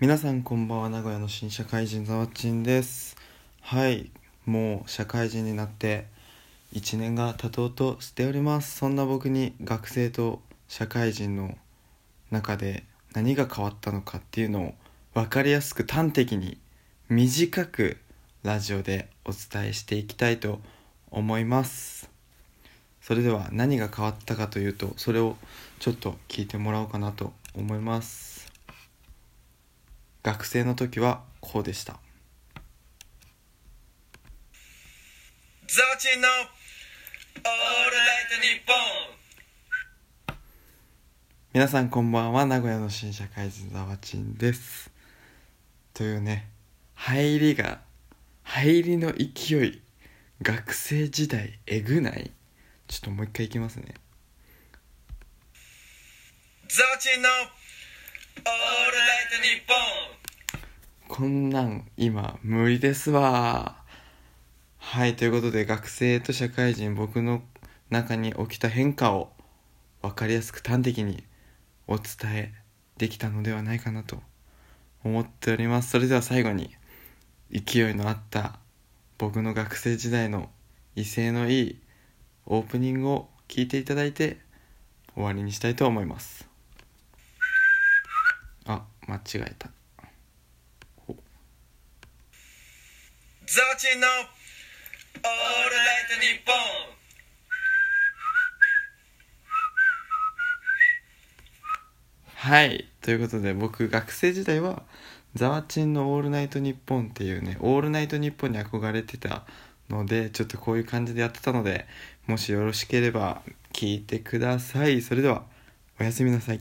皆さんこんばんは名古屋の新社会人ざわちんです。はいもう社会人になって1年が経とうとしております。そんな僕に学生と社会人の中で何が変わったのかっていうのを分かりやすく端的に短くラジオでお伝えしていきたいと思います。それでは何が変わったかというとそれをちょっと聞いてもらおうかなと思います。学生の時はこうでした。ザワチンのオールライトニッポン皆さんこんばんは名古屋の新社会人ざわちんです。というね入りが入りの勢い学生時代えぐない。ちょっともう一回いきますね。ザワチンのオールライトニッポンこんなん今無理ですわ。はいということで学生と社会人僕の中に起きた変化を分かりやすく端的にお伝えできたのではないかなと思っております。それでは最後に勢いのあった僕の学生時代の威勢のいいオープニングを聞いていただいて終わりにしたいと思います。あ間違えた。ザワチンのオールライトニッポンはいということで僕学生時代はザワチンの「オールナイトニッポン」っていうね「オールナイトニッポン」に憧れてたのでちょっとこういう感じでやってたのでもしよろしければ聞いてください。それではおやすみなさい。